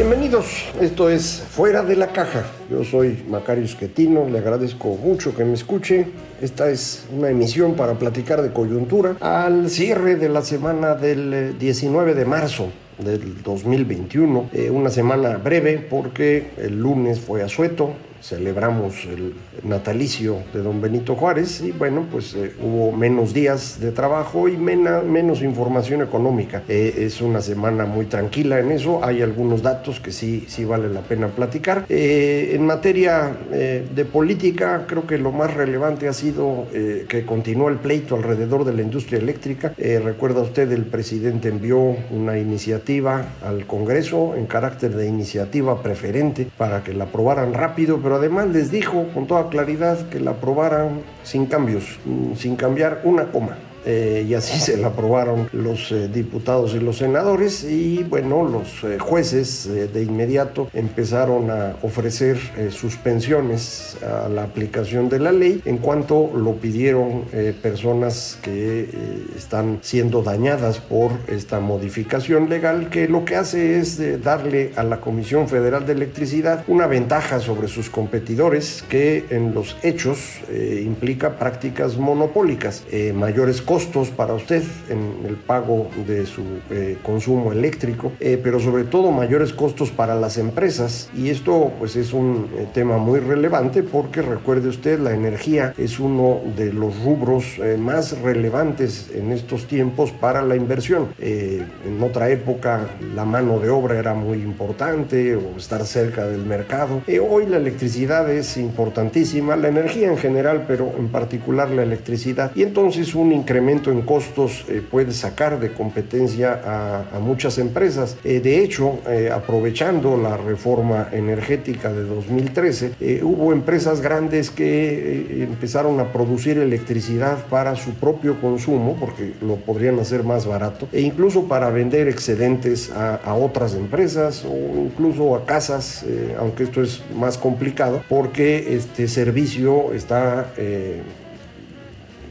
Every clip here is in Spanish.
Bienvenidos, esto es Fuera de la Caja. Yo soy Macario Esquetino, le agradezco mucho que me escuche. Esta es una emisión para platicar de coyuntura al cierre de la semana del 19 de marzo del 2021. Eh, una semana breve porque el lunes fue asueto, celebramos el natalicio de don Benito Juárez y bueno, pues eh, hubo menos días de trabajo y menos información económica. Eh, es una semana muy tranquila en eso, hay algunos datos que sí, sí vale la pena platicar. Eh, en materia de política, creo que lo más relevante ha sido que continuó el pleito alrededor de la industria eléctrica. recuerda usted, el presidente envió una iniciativa al Congreso en carácter de iniciativa preferente para que la aprobaran rápido, pero además les dijo con toda claridad que la aprobaran sin cambios, mm, sin cambiar una coma. Eh, y así se la aprobaron los eh, diputados y los senadores. Y bueno, los eh, jueces de inmediato empezaron a ofrecer suspensiones a la aplicación de la ley en cuanto lo pidieron personas que están siendo dañadas por esta modificación legal que lo que hace es darle a la Comisión Federal de Electricidad una ventaja sobre sus competidores que en los hechos implica prácticas monopólicas, mayores costos para usted en el pago de su eh, consumo eléctrico, eh, pero sobre todo mayores costos para las empresas. Y esto pues es un eh, tema muy relevante porque recuerde usted, la energía es uno de los rubros más relevantes en estos tiempos para la inversión. en otra época la mano de obra era muy importante o estar cerca del mercado. hoy la electricidad es importantísima, la energía en general, pero en particular la electricidad. Y entonces un incremento en costos eh, puede sacar de competencia a, muchas empresas. Eh, de hecho, eh, aprovechando la reforma energética de 2013, hubo empresas grandes que empezaron a producir electricidad para su propio consumo, porque lo podrían hacer más barato, e incluso para vender excedentes a, otras empresas o incluso a casas, aunque esto es más complicado, porque este servicio está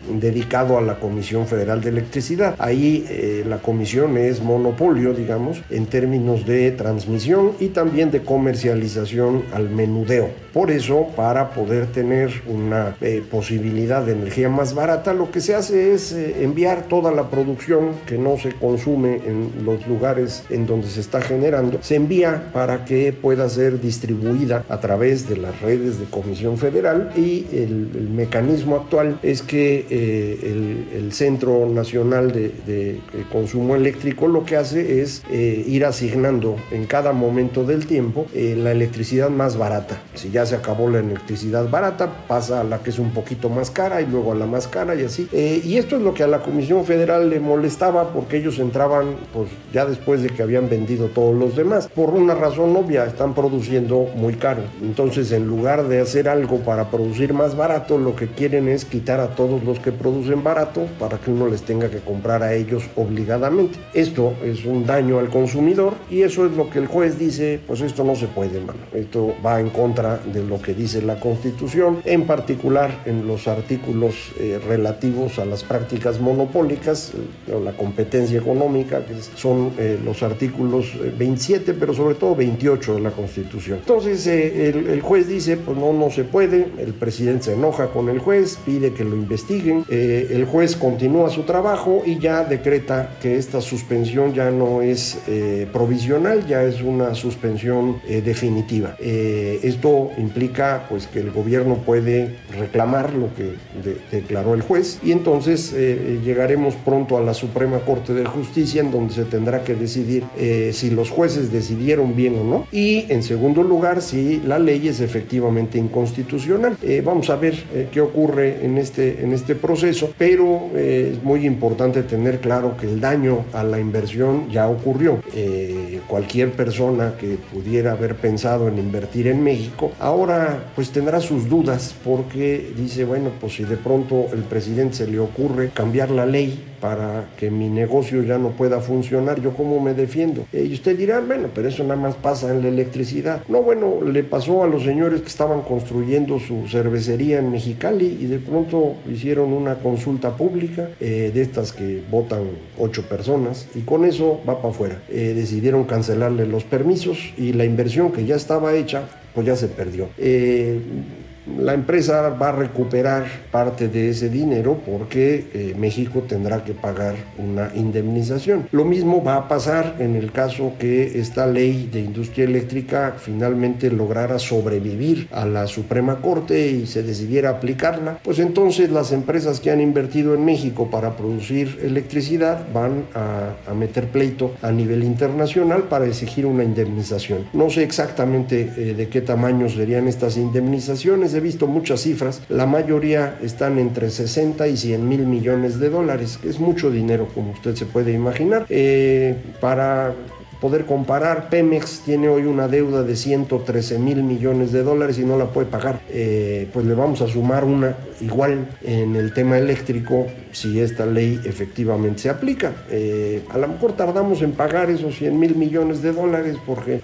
dedicado a la Comisión Federal de Electricidad. Ahí eh, la comisión es monopolio, digamos, en términos de transmisión y también de comercialización al menudeo. Por eso, para poder tener una eh, posibilidad de energía más barata, lo que se hace es eh, enviar toda la producción que no se consume en los lugares en donde se está generando, se envía para que pueda ser distribuida a través de las redes de Comisión Federal y el, el mecanismo actual es que eh, el, Centro Nacional de, Consumo Eléctrico lo que hace es eh, ir asignando en cada momento del tiempo eh, la electricidad más barata. Si ya se acabó la electricidad barata, pasa a la que es un poquito más cara y luego a la más cara y así. y esto es lo que a la Comisión Federal le molestaba porque ellos entraban pues ya después de que habían vendido todos los demás. Por una razón obvia, están produciendo muy caro. Entonces en lugar de hacer algo para producir más barato, lo que quieren es quitar a todos los que producen barato para que uno les tenga que comprar a ellos obligadamente. Esto es un daño al consumidor y eso es lo que el juez dice, pues esto no se puede, mano. Esto va en contra de lo que dice la Constitución, en particular en los artículos eh, relativos a las prácticas monopólicas, eh, la competencia económica, que son eh, los artículos 27, pero sobre todo 28 de la Constitución. Entonces el, el juez dice, pues no, no se puede, el presidente se enoja con el juez, pide que lo investigue, Eh, el juez continúa su trabajo y ya decreta que esta suspensión ya no es eh, provisional, ya es una suspensión eh, definitiva. esto implica pues que el gobierno puede reclamar lo que declaró el juez y entonces llegaremos pronto a la Suprema Corte de Justicia en donde se tendrá que decidir si los jueces decidieron bien o no y en segundo lugar si la ley es efectivamente inconstitucional. vamos a ver qué ocurre en este, en este proceso, pero eh, es muy importante tener claro que el daño a la inversión ya ocurrió. Eh, cualquier persona que pudiera haber pensado en invertir en México, ahora pues tendrá sus dudas porque dice, bueno, pues si de pronto el presidente se le ocurre cambiar la ley para que mi negocio ya no pueda funcionar, ¿yo cómo me defiendo? Eh, y usted dirá, bueno, pero eso nada más pasa en la electricidad. No, bueno, le pasó a los señores que estaban construyendo su cervecería en Mexicali y de pronto hicieron una consulta pública eh, de estas que votan ocho personas y con eso va para afuera. Eh, decidieron cancelarle los permisos y la inversión que ya estaba hecha pues ya se perdió la empresa va a recuperar parte de ese dinero porque eh, México tendrá que pagar una indemnización. Lo mismo va a pasar en el caso que esta ley de industria eléctrica finalmente lograra sobrevivir a la Suprema Corte y se decidiera aplicarla, pues entonces las empresas que han invertido en México para producir electricidad van a, meter pleito a nivel internacional para exigir una indemnización. No sé exactamente eh, de qué tamaño serían estas indemnizaciones, he visto muchas cifras, la mayoría están entre 60 y 100 mil millones de dólares, que es mucho dinero como usted se puede imaginar. Eh, para poder comparar, Pemex tiene hoy una deuda de 113 mil millones de dólares y no la puede pagar. Eh, pues le vamos a sumar una igual en el tema eléctrico si esta ley efectivamente se aplica. Eh, a lo mejor tardamos en pagar esos 100 mil millones de dólares porque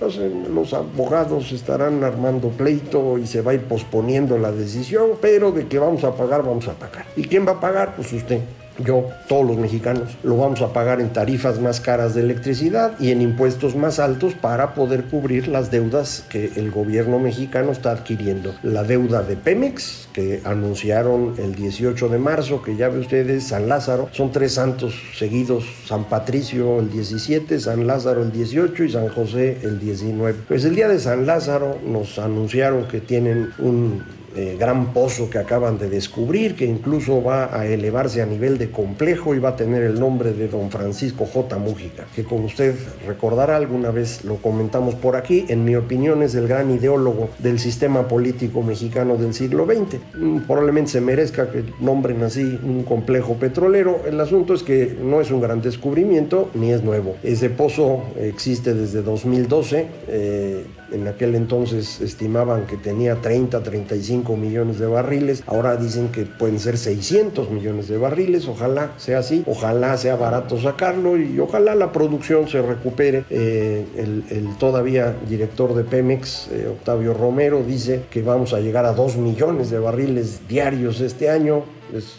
los abogados estarán armando pleito y se va a ir posponiendo la decisión, pero de que vamos a pagar, vamos a pagar. ¿Y quién va a pagar? Pues usted yo, todos los mexicanos, lo vamos a pagar en tarifas más caras de electricidad y en impuestos más altos para poder cubrir las deudas que el gobierno mexicano está adquiriendo. La deuda de Pemex, que anunciaron el 18 de marzo, que ya ve ustedes, San Lázaro, son tres santos seguidos, San Patricio el 17, San Lázaro el 18 y San José el 19. Pues el día de San Lázaro nos anunciaron que tienen un eh, gran pozo que acaban de descubrir, que incluso va a elevarse a nivel de complejo y va a tener el nombre de don Francisco J. Mújica, que como usted recordará alguna vez lo comentamos por aquí, en mi opinión es el gran ideólogo del sistema político mexicano del siglo XX. Mm, probablemente se merezca que nombren así un complejo petrolero. El asunto es que no es un gran descubrimiento ni es nuevo. Ese pozo existe desde 2012. Eh, en aquel entonces estimaban que tenía 30, 35 millones de barriles. Ahora dicen que pueden ser 600 millones de barriles. Ojalá sea así. Ojalá sea barato sacarlo y ojalá la producción se recupere. Eh, el, todavía director de Pemex, eh, Octavio Romero, dice que vamos a llegar a 2 millones de barriles diarios este año. Es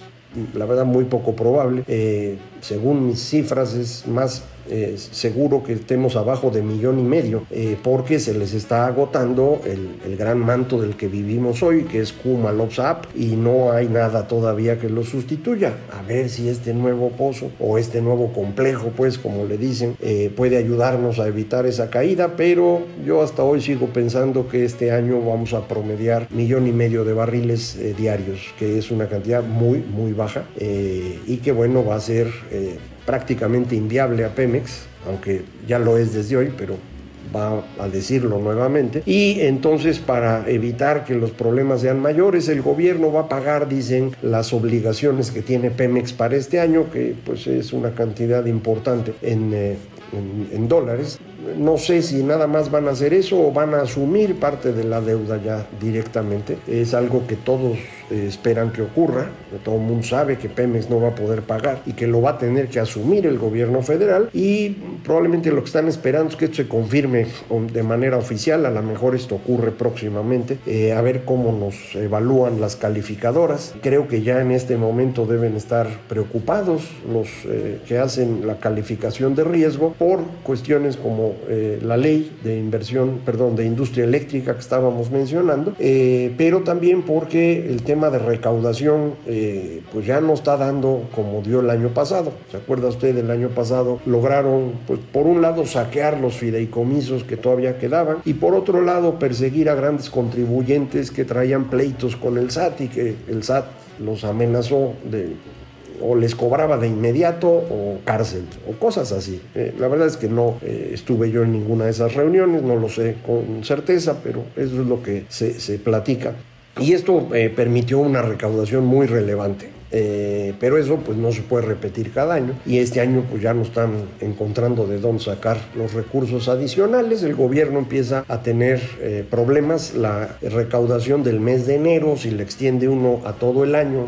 la verdad muy poco probable. Eh, según mis cifras es más eh, seguro que estemos abajo de millón y medio, eh, porque se les está agotando el, gran manto del que vivimos hoy, que es Kuma Up, y no hay nada todavía que lo sustituya. A ver si este nuevo pozo o este nuevo complejo, pues como le dicen, eh, puede ayudarnos a evitar esa caída, pero yo hasta hoy sigo pensando que este año vamos a promediar millón y medio de barriles diarios, que es una cantidad muy, muy baja, y que bueno, va a ser prácticamente inviable a Pemex, aunque ya lo es desde hoy, pero va a decirlo nuevamente. Y entonces para evitar que los problemas sean mayores, el gobierno va a pagar, dicen, las obligaciones que tiene Pemex para este año, que pues es una cantidad importante en, eh, en dólares no sé si nada más van a hacer eso o van a asumir parte de la deuda ya directamente. Es algo que todos eh, esperan que ocurra. Todo el mundo sabe que Pemex no va a poder pagar y que lo va a tener que asumir el gobierno federal y probablemente lo que están esperando es que esto se confirme de manera oficial. A lo mejor esto ocurre próximamente. Eh, a ver cómo nos evalúan las calificadoras. Creo que ya en este momento deben estar preocupados los eh, que hacen la calificación de riesgo por cuestiones como eh, la ley de inversión, perdón, de industria eléctrica que estábamos mencionando, eh, pero también porque el tema de recaudación eh, pues ya no está dando como dio el año pasado. ¿Se acuerda usted del año pasado? Lograron, pues por un lado, saquear los fideicomisos que todavía quedaban y por otro lado perseguir a grandes contribuyentes que traían pleitos con el SAT y que el SAT los amenazó de o les cobraba de inmediato o cárcel o cosas así. Eh, la verdad es que no eh, estuve yo en ninguna de esas reuniones, no lo sé con certeza, pero eso es lo que se, se platica. Y esto eh, permitió una recaudación muy relevante. Eh, pero eso pues no se puede repetir cada año y este año pues ya no están encontrando de dónde sacar los recursos adicionales el gobierno empieza a tener eh, problemas la recaudación del mes de enero si le extiende uno a todo el año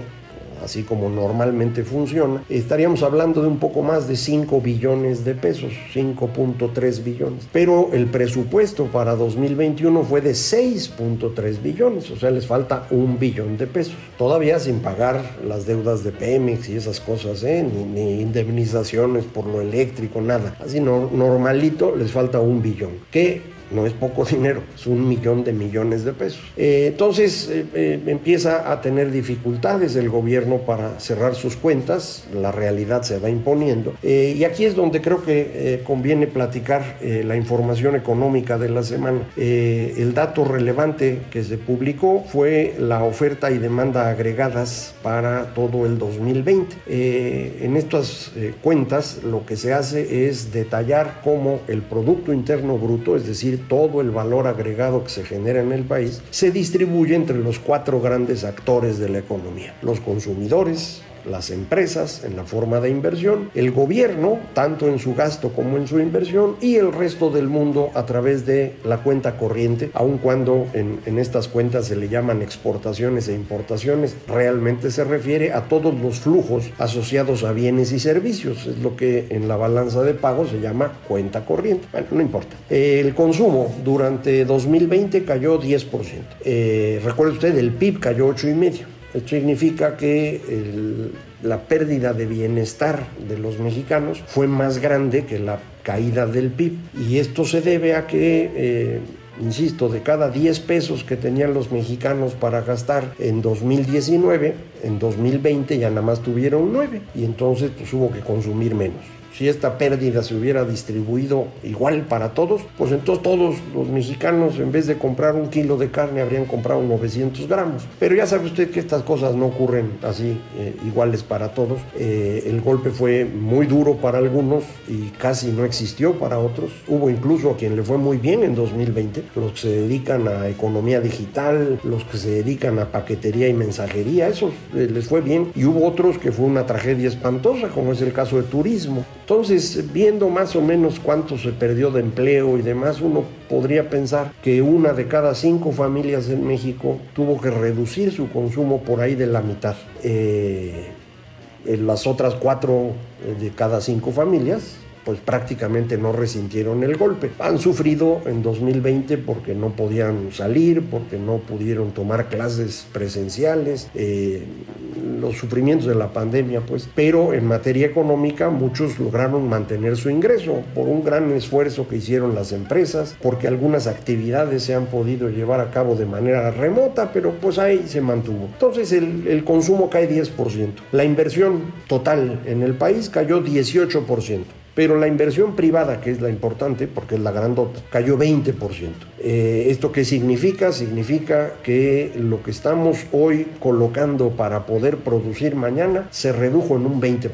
así como normalmente funciona, estaríamos hablando de un poco más de 5 billones de pesos, 5.3 billones. Pero el presupuesto para 2021 fue de 6.3 billones, o sea, les falta un billón de pesos. Todavía sin pagar las deudas de Pemex y esas cosas, ¿eh? ni, indemnizaciones por lo eléctrico, nada. Así no, normalito les falta un billón. Que no es poco dinero, es un millón de millones de pesos. Eh, entonces eh, eh, empieza a tener dificultades el gobierno para cerrar sus cuentas, la realidad se va imponiendo. y aquí es donde creo que conviene platicar la información económica de la semana. el dato relevante que se publicó fue la oferta y demanda agregadas para todo el 2020. en estas cuentas lo que se hace es detallar cómo el Producto Interno Bruto, es decir, todo el valor agregado que se genera en el país, se distribuye entre los cuatro grandes actores de la economía, los consumidores, las empresas en la forma de inversión, el gobierno, tanto en su gasto como en su inversión, y el resto del mundo a través de la cuenta corriente, aun cuando en, estas cuentas se le llaman exportaciones e importaciones, realmente se refiere a todos los flujos asociados a bienes y servicios, es lo que en la balanza de pago se llama cuenta corriente. Bueno, no importa. El consumo durante 2020 cayó 10%. Eh, recuerde usted, el PIB cayó 8,5%. Esto significa que la pérdida de bienestar de los mexicanos fue más grande que la caída del PIB. Y esto se debe a que, eh, insisto, de cada 10 pesos que tenían los mexicanos para gastar en 2019, en 2020 ya nada más tuvieron 9 y entonces pues hubo que consumir menos si esta pérdida se hubiera distribuido igual para todos, pues entonces todos los mexicanos en vez de comprar un kilo de carne habrían comprado 900 gramos. Pero ya sabe usted que estas cosas no ocurren así eh, iguales para todos. Eh, el golpe fue muy duro para algunos y casi no existió para otros. Hubo incluso a quien le fue muy bien en 2020, los que se dedican a economía digital, los que se dedican a paquetería y mensajería, eso eh, les fue bien. Y hubo otros que fue una tragedia espantosa, como es el caso de turismo. Entonces, viendo más o menos cuánto se perdió de empleo y demás, uno podría pensar que una de cada cinco familias en México tuvo que reducir su consumo por ahí de la mitad. Eh, las otras cuatro de cada cinco familias pues prácticamente no resintieron el golpe. Han sufrido en 2020 porque no podían salir, porque no pudieron tomar clases presenciales, eh, los sufrimientos de la pandemia, pues. Pero en materia económica muchos lograron mantener su ingreso por un gran esfuerzo que hicieron las empresas, porque algunas actividades se han podido llevar a cabo de manera remota, pero pues ahí se mantuvo. Entonces el, el consumo cae 10%. La inversión total en el país cayó 18%. Pero la inversión privada, que es la importante, porque es la grandota, cayó 20%. Eh, ¿Esto qué significa? Significa que lo que estamos hoy colocando para poder producir mañana se redujo en un 20%.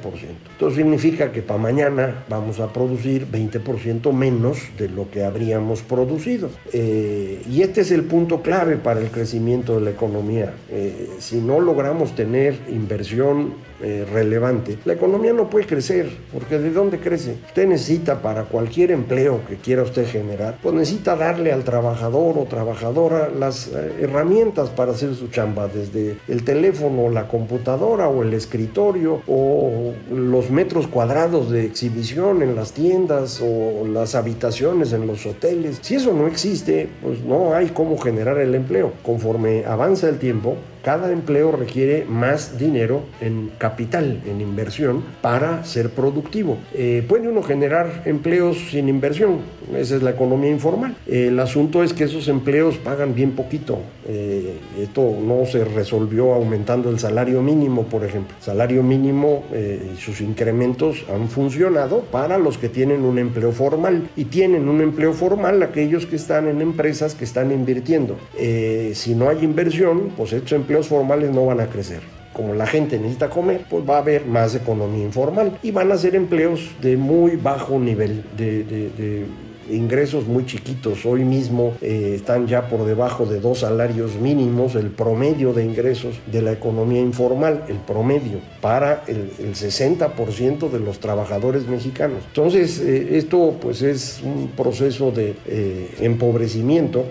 Esto significa que para mañana vamos a producir 20% menos de lo que habríamos producido. Eh, y este es el punto clave para el crecimiento de la economía. Eh, si no logramos tener inversión relevante, la economía no puede crecer, porque ¿de dónde crece? Usted necesita para cualquier empleo que quiera usted generar, pues necesita darle al trabajador o trabajadora las eh, herramientas para hacer su chamba, desde el teléfono, la computadora o el escritorio o los metros cuadrados de exhibición en las tiendas o las habitaciones en los hoteles. Si eso no existe, pues no hay cómo generar el empleo. Conforme avanza el tiempo, Cada empleo requiere más dinero en capital, en inversión, para ser productivo. Eh, puede uno generar empleos sin inversión, esa es la economía informal. El asunto es que esos empleos pagan bien poquito. Eh, esto no se resolvió aumentando el salario mínimo, por ejemplo. Salario mínimo eh, y sus incrementos han funcionado para los que tienen un empleo formal y tienen un empleo formal aquellos que están en empresas que están invirtiendo. Si no hay inversión, pues estos empleos formales no van a crecer como la gente necesita comer, pues va a haber más economía informal y van a ser empleos de muy bajo nivel, de, ingresos muy chiquitos. Hoy mismo eh, están ya por debajo de dos salarios mínimos, el promedio de ingresos de la economía informal, el promedio, para el, 60% de los trabajadores mexicanos. Entonces, eh, esto pues es un proceso de eh, empobrecimiento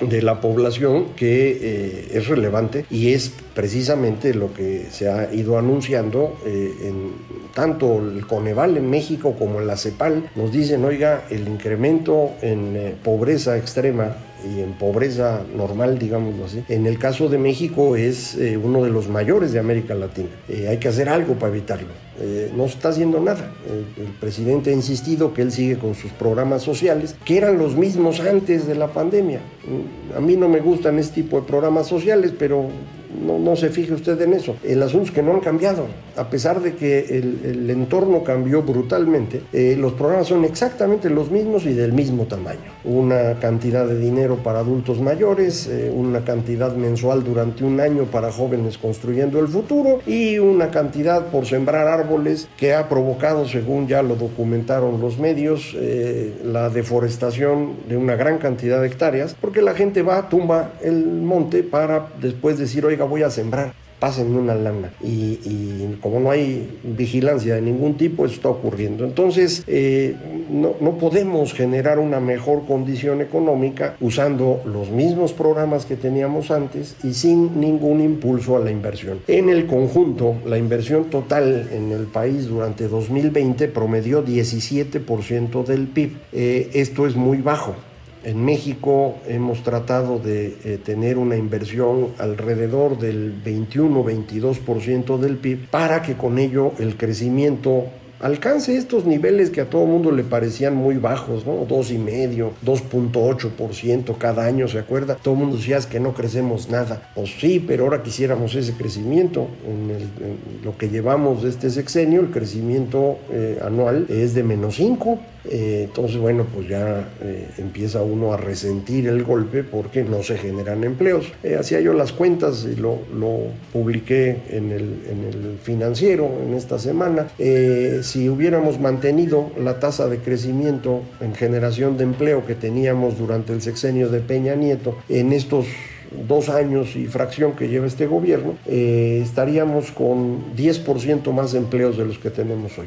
de la población que eh, es relevante y es precisamente lo que se ha ido anunciando eh, en tanto el Coneval en México como en la CEPAL nos dicen oiga el incremento en eh, pobreza extrema y en pobreza normal, digámoslo así. En el caso de México es uno de los mayores de América Latina. hay que hacer algo para evitarlo. Eh, no está haciendo nada. El, el, presidente ha insistido que él sigue con sus programas sociales, que eran los mismos antes de la pandemia. A mí no me gustan este tipo de programas sociales, pero no, no, se fije usted en eso. El asunto es que no han cambiado. A pesar de que el, entorno cambió brutalmente, eh, los programas son exactamente los mismos y del mismo tamaño. Una cantidad de dinero para adultos mayores, eh, una cantidad mensual durante un año para jóvenes construyendo el futuro y una cantidad por sembrar árboles que ha provocado, según ya lo documentaron los medios, eh, la deforestación de una gran cantidad de hectáreas, porque la gente va, tumba el monte para después decir, oiga, voy a sembrar pásenme una lana. Y, como no hay vigilancia de ningún tipo, eso está ocurriendo. Entonces, eh, no, no, podemos generar una mejor condición económica usando los mismos programas que teníamos antes y sin ningún impulso a la inversión. En el conjunto, la inversión total en el país durante 2020 promedió 17% del PIB. Eh, esto es muy bajo. En México hemos tratado de eh, tener una inversión alrededor del 21-22% del PIB para que con ello el crecimiento alcance estos niveles que a todo mundo le parecían muy bajos, ¿no? Dos y medio, 2.8% cada año, ¿se acuerda? Todo el mundo decía que no crecemos nada. Pues sí, pero ahora quisiéramos ese crecimiento. En, lo que llevamos de este sexenio, el crecimiento eh, anual es de menos 5. Eh, entonces, bueno, pues ya eh, empieza uno a resentir el golpe porque no se generan empleos. hacía yo las cuentas y lo, lo publiqué en el, en el, financiero en esta semana si hubiéramos mantenido la tasa de crecimiento en generación de empleo que teníamos durante el sexenio de Peña Nieto en estos dos años y fracción que lleva este gobierno, eh, estaríamos con 10% más empleos de los que tenemos hoy.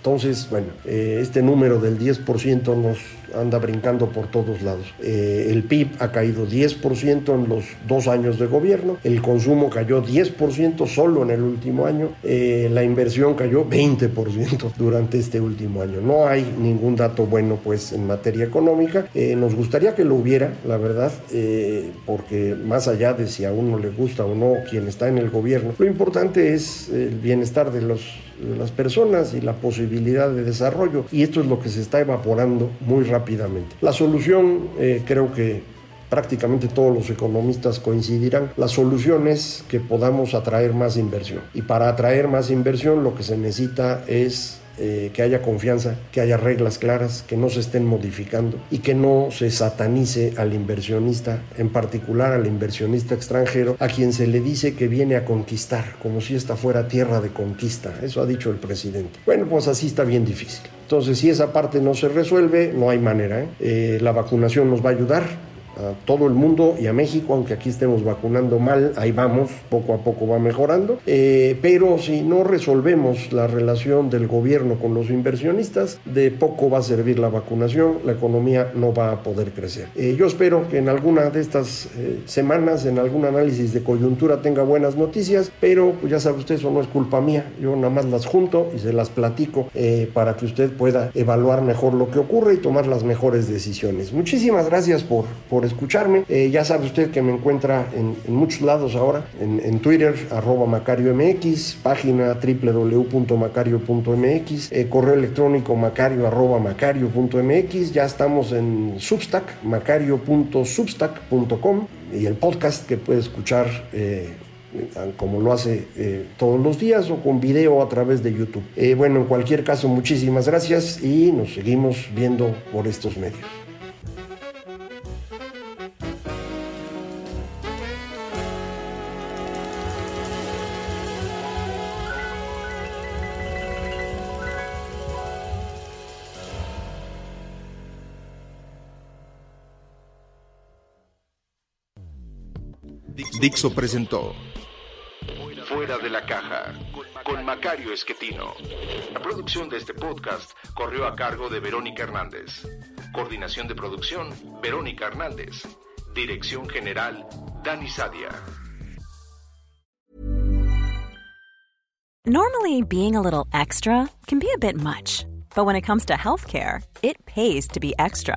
Entonces, bueno, eh, este número del 10% nos anda brincando por todos lados. Eh, el PIB ha caído 10% en los dos años de gobierno, el consumo cayó 10% solo en el último año, la inversión cayó 20% durante este último año. No hay ningún dato bueno pues en materia económica. nos gustaría que lo hubiera, la verdad, porque más allá de si a uno le gusta o no quien está en el gobierno, lo importante es el bienestar de los de las personas y la posibilidad de desarrollo. Y esto es lo que se está evaporando muy La solución eh, creo que prácticamente todos los economistas coincidirán, la solución es que podamos atraer más inversión. Y para atraer más inversión lo que se necesita es eh, que haya confianza, que haya reglas claras, que no se estén modificando y que no se satanice al inversionista, en particular al inversionista extranjero, a quien se le dice que viene a conquistar, como si esta fuera tierra de conquista. Eso ha dicho el presidente. Bueno, pues así está bien difícil. Entonces, si esa parte no se resuelve, no hay manera. ¿eh? Eh, la vacunación nos va a ayudar, a todo el mundo y a México, aunque aquí estemos vacunando mal, ahí vamos, poco a poco va mejorando. Eh, pero si no resolvemos la relación del gobierno con los inversionistas, de poco va a servir la vacunación, la economía no va a poder crecer. Eh, yo espero que en alguna de estas eh, semanas, en algún análisis de coyuntura, tenga buenas noticias, pero pues, ya sabe usted, eso no es culpa mía, yo nada más las junto y se las platico para que usted pueda evaluar mejor lo que ocurre y tomar las mejores decisiones. Muchísimas gracias por, por por escucharme. Eh, ya sabe usted que me encuentra en, muchos lados ahora, en, Twitter, arroba Macario MX, página www.macario.mx, eh, correo electrónico macario arroba macario.mx, ya estamos en Substack, macario.substack.com y el podcast que puede escuchar eh, como lo hace todos los días o con video a través de YouTube. Bueno, en cualquier caso, muchísimas gracias y nos seguimos viendo por estos medios. Dixo presentó Fuera de la caja con Macario Esquetino. La producción de este podcast corrió a cargo de Verónica Hernández. Coordinación de producción, Verónica Hernández. Dirección General, Dani Sadia. Normally, being a little extra can be a bit much, but when it comes to healthcare, it pays to be extra.